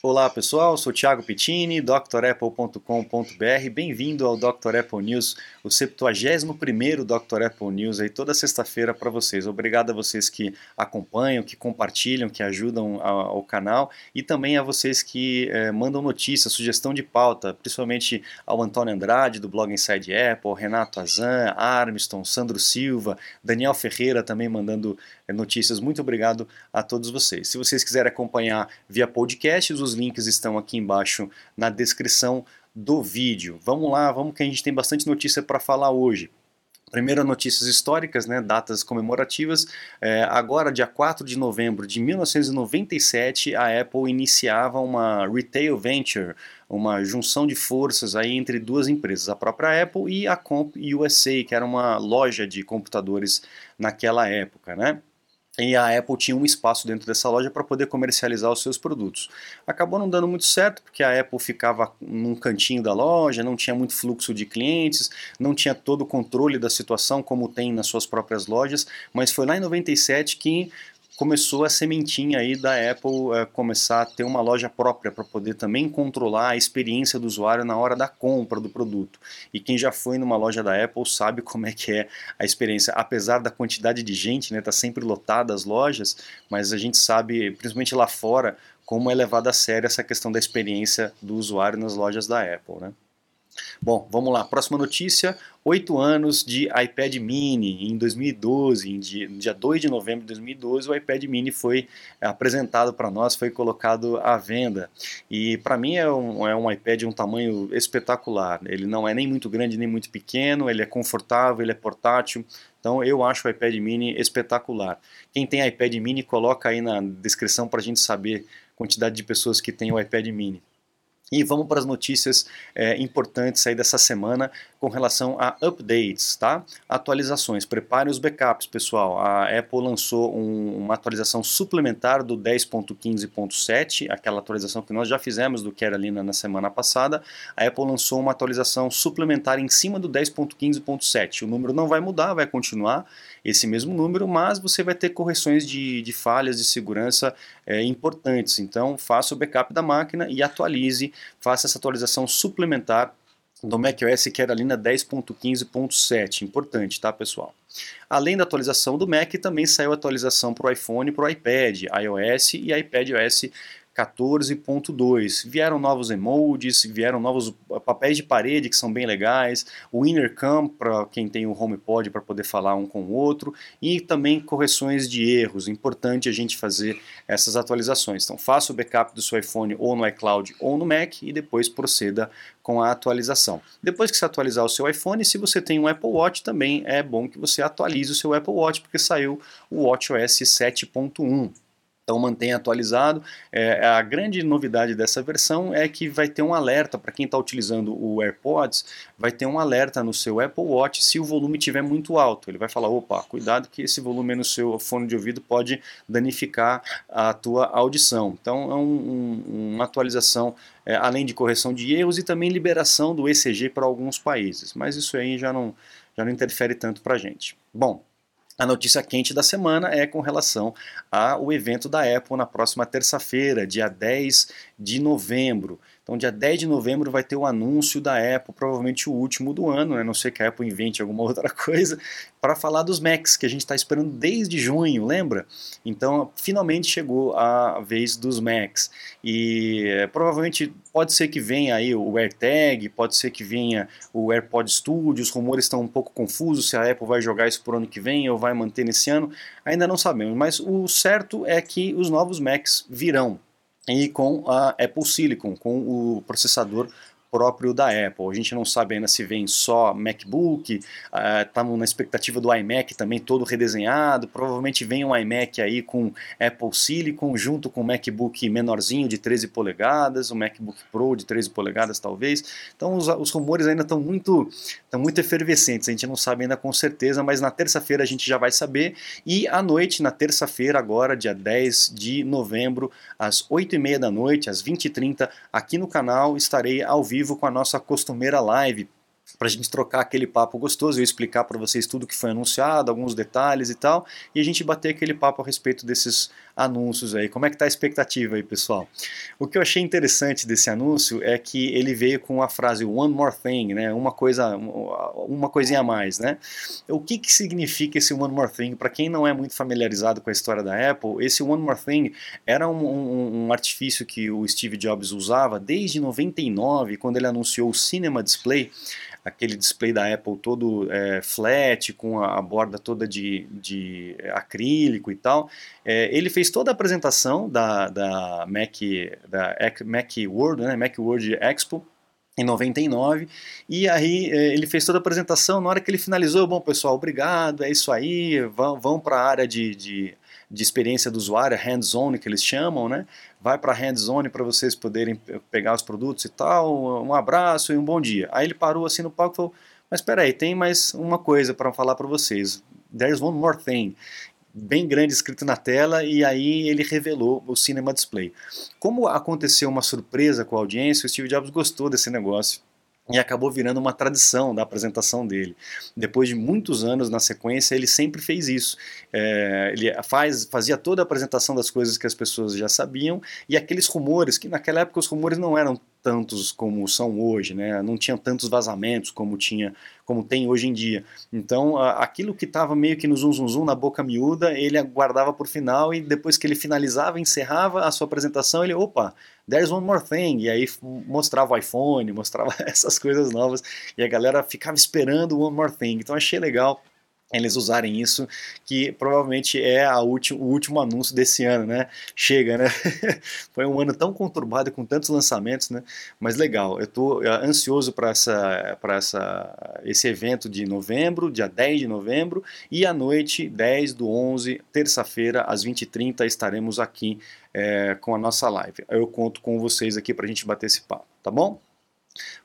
Olá pessoal, sou Thiago Pittini, drapple.com.br. Bem-vindo ao Dr. Apple News, o 71º Dr. Apple News aí toda sexta-feira para vocês. Obrigado a vocês que acompanham, que compartilham, que ajudam ao canal e também a vocês que eh, mandam notícias, sugestão de pauta, principalmente ao Antônio Andrade do blog Inside Apple, Renato Azan, Armiston, Sandro Silva, Daniel Ferreira também mandando notícias. Muito obrigado a todos vocês. Se vocês quiserem acompanhar via podcast, os os links estão aqui embaixo na descrição do vídeo. Vamos lá, vamos que a gente tem bastante notícia para falar hoje. Primeiro, notícias históricas, né, datas comemorativas. É, agora, dia 4 de novembro de 1997, a Apple iniciava uma retail venture, uma junção de forças aí entre duas empresas, a própria Apple e a Comp USA, que era uma loja de computadores naquela época. Né? E a Apple tinha um espaço dentro dessa loja para poder comercializar os seus produtos. Acabou não dando muito certo, porque a Apple ficava num cantinho da loja, não tinha muito fluxo de clientes, não tinha todo o controle da situação como tem nas suas próprias lojas, mas foi lá em 97 que começou a sementinha aí da Apple é, começar a ter uma loja própria para poder também controlar a experiência do usuário na hora da compra do produto. E quem já foi numa loja da Apple sabe como é que é a experiência, apesar da quantidade de gente, né, tá sempre lotada as lojas, mas a gente sabe, principalmente lá fora, como é levada a sério essa questão da experiência do usuário nas lojas da Apple, né? Bom, vamos lá. Próxima notícia: oito anos de iPad Mini. Em 2012, em dia, dia 2 de novembro de 2012, o iPad Mini foi apresentado para nós, foi colocado à venda. E para mim é um, é um iPad de um tamanho espetacular. Ele não é nem muito grande nem muito pequeno, ele é confortável, ele é portátil. Então eu acho o iPad Mini espetacular. Quem tem iPad Mini, coloca aí na descrição para a gente saber quantidade de pessoas que tem o iPad Mini. E vamos para as notícias é, importantes aí dessa semana com relação a updates, tá? Atualizações. Prepare os backups, pessoal. A Apple lançou um, uma atualização suplementar do 10.15.7, aquela atualização que nós já fizemos do Carolina na semana passada. A Apple lançou uma atualização suplementar em cima do 10.15.7. O número não vai mudar, vai continuar esse mesmo número, mas você vai ter correções de, de falhas de segurança é, importantes. Então, faça o backup da máquina e atualize faça essa atualização suplementar do macOS que era ali na 10.15.7. Importante, tá, pessoal? Além da atualização do Mac, também saiu atualização para o iPhone para o iPad, iOS e iPadOS 14.2. Vieram novos emojis, vieram novos papéis de parede que são bem legais, o Inner Cam para quem tem o HomePod para poder falar um com o outro e também correções de erros. Importante a gente fazer essas atualizações. Então faça o backup do seu iPhone ou no iCloud ou no Mac e depois proceda com a atualização. Depois que você atualizar o seu iPhone, se você tem um Apple Watch, também é bom que você atualize o seu Apple Watch porque saiu o WatchOS 7.1. Então mantenha atualizado. É, a grande novidade dessa versão é que vai ter um alerta para quem está utilizando o AirPods, vai ter um alerta no seu Apple Watch se o volume estiver muito alto. Ele vai falar, opa, cuidado que esse volume no seu fone de ouvido pode danificar a tua audição. Então é um, um, uma atualização é, além de correção de erros e também liberação do ECG para alguns países. Mas isso aí já não, já não interfere tanto para a gente. Bom, a notícia quente da semana é com relação ao evento da Apple na próxima terça-feira, dia 10 de novembro. Então, dia 10 de novembro vai ter o anúncio da Apple, provavelmente o último do ano, né? não sei que a Apple invente alguma outra coisa, para falar dos Macs, que a gente está esperando desde junho, lembra? Então, finalmente chegou a vez dos Macs. E é, provavelmente pode ser que venha aí o AirTag, pode ser que venha o AirPod Studio, os rumores estão um pouco confusos se a Apple vai jogar isso por ano que vem ou vai manter nesse ano, ainda não sabemos. Mas o certo é que os novos Macs virão e com a Apple Silicon, com o processador próprio da Apple. A gente não sabe ainda se vem só MacBook, estamos uh, na expectativa do iMac também todo redesenhado, provavelmente vem um iMac aí com Apple Silicon junto com o MacBook menorzinho de 13 polegadas, o MacBook Pro de 13 polegadas talvez. Então os, os rumores ainda estão muito, muito efervescentes, a gente não sabe ainda com certeza, mas na terça-feira a gente já vai saber e à noite, na terça-feira agora, dia 10 de novembro, às 8h30 da noite, às 20h30, aqui no canal estarei ao vivo vivo com a nossa costumeira live para a gente trocar aquele papo gostoso, eu explicar para vocês tudo que foi anunciado, alguns detalhes e tal, e a gente bater aquele papo a respeito desses anúncios aí. Como é que tá a expectativa aí, pessoal? O que eu achei interessante desse anúncio é que ele veio com a frase one more thing, né? Uma coisa, uma coisinha a mais, né? O que que significa esse one more thing? Para quem não é muito familiarizado com a história da Apple, esse one more thing era um, um, um artifício que o Steve Jobs usava desde 99, quando ele anunciou o Cinema Display aquele display da Apple todo é, flat, com a, borda toda de, de acrílico e tal. É, ele fez toda a apresentação da, da Mac, da Mac World, né, Mac World Expo, em 99, e aí é, ele fez toda a apresentação, na hora que ele finalizou, bom pessoal, obrigado, é isso aí, vão, vão para a área de, de de experiência do usuário, hands-on que eles chamam, né? Vai para hands-on para vocês poderem pegar os produtos e tal. Um abraço e um bom dia. Aí ele parou assim no palco e falou: Mas espera aí, tem mais uma coisa para falar para vocês. There's one more thing bem grande escrito na tela e aí ele revelou o Cinema Display. Como aconteceu uma surpresa com a audiência, o Steve Jobs gostou desse negócio e acabou virando uma tradição da apresentação dele. Depois de muitos anos na sequência, ele sempre fez isso. É, ele faz, fazia toda a apresentação das coisas que as pessoas já sabiam e aqueles rumores, que naquela época os rumores não eram tantos como são hoje, né? não tinham tantos vazamentos como tinha como tem hoje em dia. Então, aquilo que estava meio que no zum, zum zum na boca miúda, ele guardava por final e depois que ele finalizava, encerrava a sua apresentação, ele, opa, there's one more thing, e aí mostrava o iPhone, mostrava essas coisas novas, e a galera ficava esperando one more thing. Então, achei legal eles usarem isso, que provavelmente é último, o último anúncio desse ano, né? Chega, né? Foi um ano tão conturbado com tantos lançamentos, né? Mas legal, eu estou ansioso para essa, essa, esse evento de novembro, dia 10 de novembro, e à noite, 10 do 11, terça-feira, às 20h30, estaremos aqui é, com a nossa live. Eu conto com vocês aqui para a gente bater esse papo, tá bom?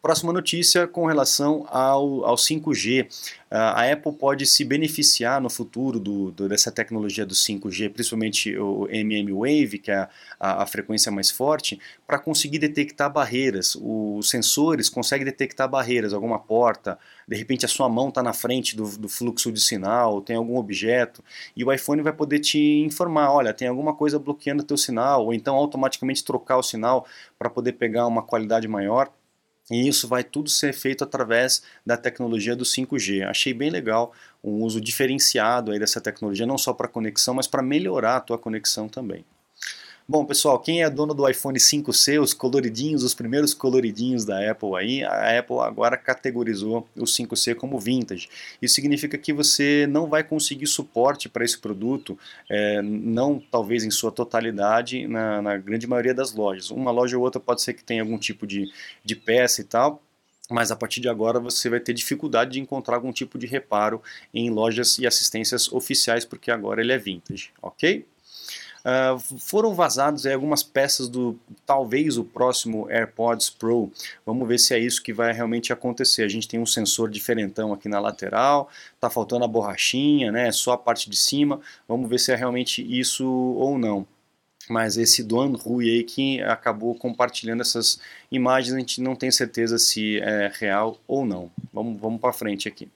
Próxima notícia com relação ao, ao 5G. Ah, a Apple pode se beneficiar no futuro do, do, dessa tecnologia do 5G, principalmente o mmWave, que é a, a, a frequência mais forte, para conseguir detectar barreiras. Os sensores conseguem detectar barreiras, alguma porta, de repente a sua mão está na frente do, do, fluxo de sinal, tem algum objeto, e o iPhone vai poder te informar, olha, tem alguma coisa bloqueando o teu sinal, ou então automaticamente trocar o sinal para poder pegar uma qualidade maior. E isso vai tudo ser feito através da tecnologia do 5G. Achei bem legal um uso diferenciado aí dessa tecnologia, não só para conexão, mas para melhorar a tua conexão também. Bom, pessoal, quem é dono do iPhone 5C, os coloridinhos, os primeiros coloridinhos da Apple aí, a Apple agora categorizou o 5C como vintage. Isso significa que você não vai conseguir suporte para esse produto, é, não talvez em sua totalidade, na, na grande maioria das lojas. Uma loja ou outra pode ser que tenha algum tipo de, de peça e tal, mas a partir de agora você vai ter dificuldade de encontrar algum tipo de reparo em lojas e assistências oficiais, porque agora ele é vintage, ok? Uh, foram vazados algumas peças do talvez o próximo AirPods Pro. Vamos ver se é isso que vai realmente acontecer. A gente tem um sensor diferentão aqui na lateral, tá faltando a borrachinha, né? Só a parte de cima. Vamos ver se é realmente isso ou não mas esse Duan Rui aí que acabou compartilhando essas imagens, a gente não tem certeza se é real ou não. Vamos, vamos para frente aqui.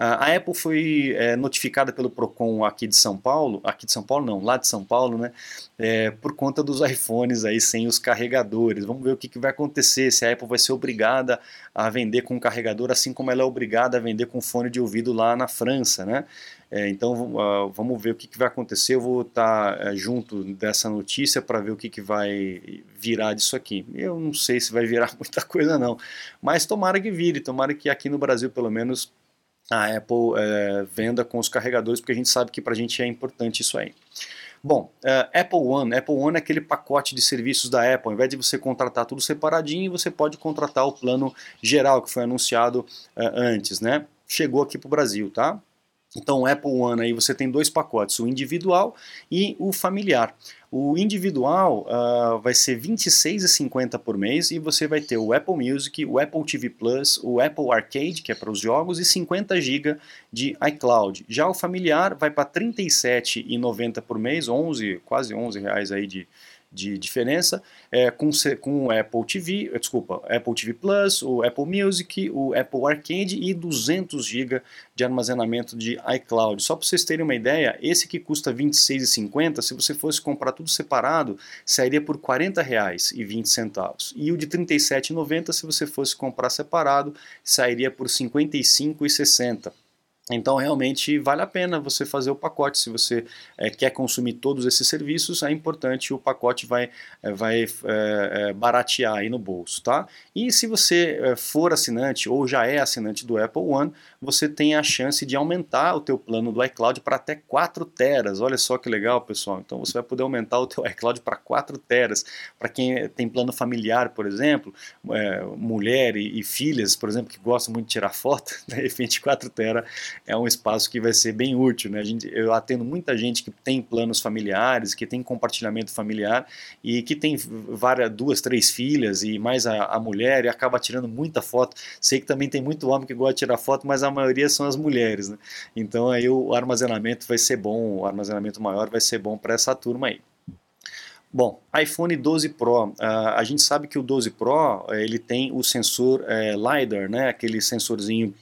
A Apple foi é, notificada pelo Procon aqui de São Paulo, aqui de São Paulo não, lá de São Paulo, né, é, por conta dos iPhones aí sem os carregadores. Vamos ver o que, que vai acontecer, se a Apple vai ser obrigada a vender com carregador, assim como ela é obrigada a vender com fone de ouvido lá na França, né? É, então uh, vamos ver o que, que, vai acontecer. Eu vou estar uh, junto dessa notícia para ver o que, que vai virar disso aqui. Eu não sei se vai virar muita coisa não, mas tomara que vire, tomara que aqui no Brasil pelo menos a Apple uh, venda com os carregadores, porque a gente sabe que para a gente é importante isso aí. Bom, uh, Apple One. Apple One é aquele pacote de serviços da Apple. Ao invés de você contratar tudo separadinho, você pode contratar o plano geral que foi anunciado antes, né? Chegou aqui para o Brasil, tá? Então, o Apple One aí você tem dois pacotes, o individual e o familiar. O individual uh, vai ser R$ 26,50 por mês e você vai ter o Apple Music, o Apple TV Plus, o Apple Arcade, que é para os jogos, e 50 GB de iCloud. Já o familiar vai para R$ 37,90 por mês, 11, quase 11 reais aí de, de diferença, é, com, com o Apple TV, desculpa, Apple TV Plus, o Apple Music, o Apple Arcade e 200 GB de armazenamento de iCloud. Só para vocês terem uma ideia, esse que custa R$ 26,50, se você fosse comprar tudo separado, sairia por R$ 40,20. E o de R$ 37,90, se você fosse comprar separado, sairia por R$ 55,60. Então, realmente vale a pena você fazer o pacote. Se você é, quer consumir todos esses serviços, é importante o pacote vai, é, vai é, baratear aí no bolso, tá? E se você for assinante ou já é assinante do Apple One, você tem a chance de aumentar o teu plano do iCloud para até 4 teras. Olha só que legal, pessoal. Então, você vai poder aumentar o teu iCloud para 4 teras. Para quem tem plano familiar, por exemplo, mulher e, e, filhas, por exemplo, que gostam muito de tirar foto, de repente 4 teras é um espaço que vai ser bem útil. Né? A gente, eu atendo muita gente que tem planos familiares, que tem compartilhamento familiar e que tem várias, duas, três filhas e mais a, a mulher e acaba tirando muita foto. Sei que também tem muito homem que gosta de tirar foto, mas a maioria são as mulheres. Né? Então aí o armazenamento vai ser bom, o armazenamento maior vai ser bom para essa turma aí. Bom, iPhone 12 Pro, uh, a gente sabe que o 12 Pro ele tem o sensor é, LiDAR, né, aquele sensorzinho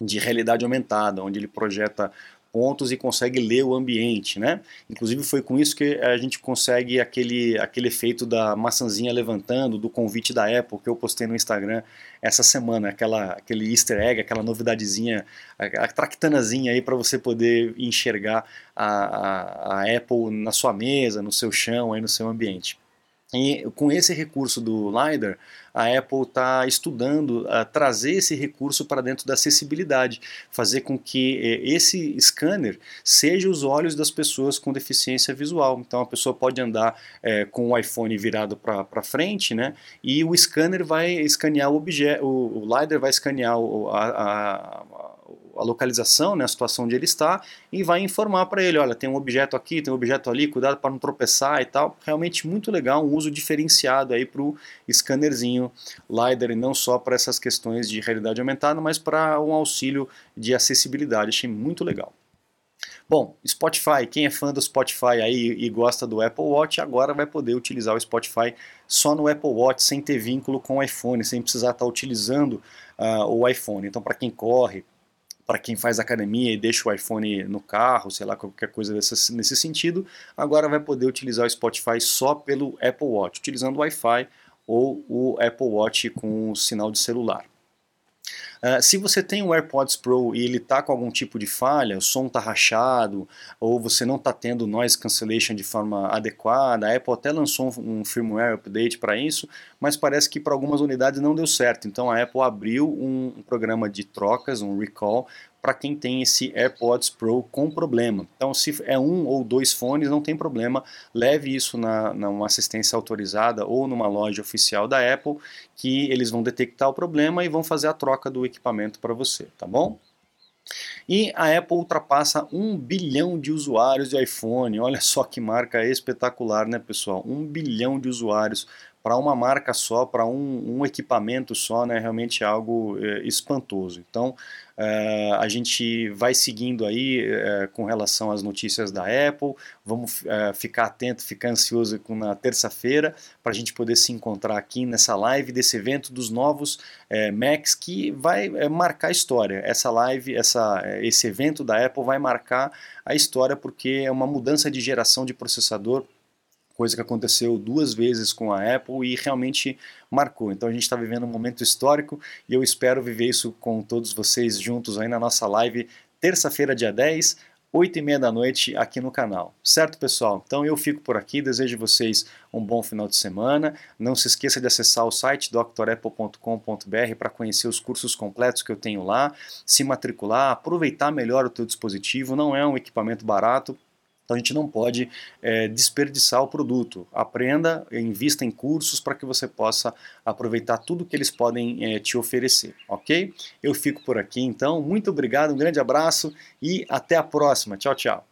de realidade aumentada, onde ele projeta pontos e consegue ler o ambiente, né? Inclusive foi com isso que a gente consegue aquele, aquele efeito da maçãzinha levantando, do convite da Apple que eu postei no Instagram essa semana, aquela, aquele easter egg, aquela novidadezinha, a, tractanazinha aí para você poder enxergar a, a, a Apple na sua mesa, no seu chão, aí no seu ambiente. E com esse recurso do LiDAR, a Apple está estudando uh, trazer esse recurso para dentro da acessibilidade, fazer com que eh, esse scanner seja os olhos das pessoas com deficiência visual. Então a pessoa pode andar eh, com o iPhone virado para frente, né? E o scanner vai escanear o objeto, o, o LiDAR vai escanear o, a, a, a localização, né, a situação onde ele está, e vai informar para ele, olha, tem um objeto aqui, tem um objeto ali, cuidado para não tropeçar e tal. Realmente muito legal, um uso diferenciado aí para o scannerzinho LiDAR, e não só para essas questões de realidade aumentada, mas para um auxílio de acessibilidade. Achei muito legal. Bom, Spotify, quem é fã do Spotify aí e gosta do Apple Watch, agora vai poder utilizar o Spotify só no Apple Watch, sem ter vínculo com o iPhone, sem precisar estar utilizando uh, o iPhone. Então, para quem corre, para quem faz academia e deixa o iPhone no carro, sei lá, qualquer coisa desse, nesse sentido, agora vai poder utilizar o Spotify só pelo Apple Watch, utilizando o Wi-Fi ou o Apple Watch com sinal de celular. Uh, se você tem um AirPods Pro e ele está com algum tipo de falha, o som está rachado, ou você não está tendo noise cancellation de forma adequada, a Apple até lançou um, um firmware update para isso, mas parece que para algumas unidades não deu certo. Então a Apple abriu um, um programa de trocas, um recall, para quem tem esse AirPods Pro com problema. Então, se é um ou dois fones, não tem problema, leve isso na, numa assistência autorizada ou numa loja oficial da Apple, que eles vão detectar o problema e vão fazer a troca do equipamento para você, tá bom? E a Apple ultrapassa um bilhão de usuários de iPhone. Olha só que marca espetacular, né, pessoal? Um bilhão de usuários para uma marca só, para um, um, equipamento só, né, realmente é algo é, espantoso. Então, é, a gente vai seguindo aí é, com relação às notícias da Apple, vamos ficar atento, ficar ansioso com na terça-feira para a gente poder se encontrar aqui nessa live desse evento dos novos Macs que vai marcar a história. Essa live, essa, esse evento da Apple vai marcar a história porque é uma mudança de geração de processador coisa que aconteceu duas vezes com a Apple e realmente marcou. Então a gente está vivendo um momento histórico e eu espero viver isso com todos vocês juntos aí na nossa live, terça-feira, dia 10, 8 e meia da noite aqui no canal. Certo, pessoal? Então eu fico por aqui, desejo vocês um bom final de semana. Não se esqueça de acessar o site drapple.com.br para conhecer os cursos completos que eu tenho lá, se matricular, aproveitar melhor o teu dispositivo. Não é um equipamento barato, então a gente não pode é, desperdiçar o produto. Aprenda, invista em cursos para que você possa aproveitar tudo que eles podem é, te oferecer, ok? Eu fico por aqui então. Muito obrigado, um grande abraço e até a próxima. Tchau, tchau.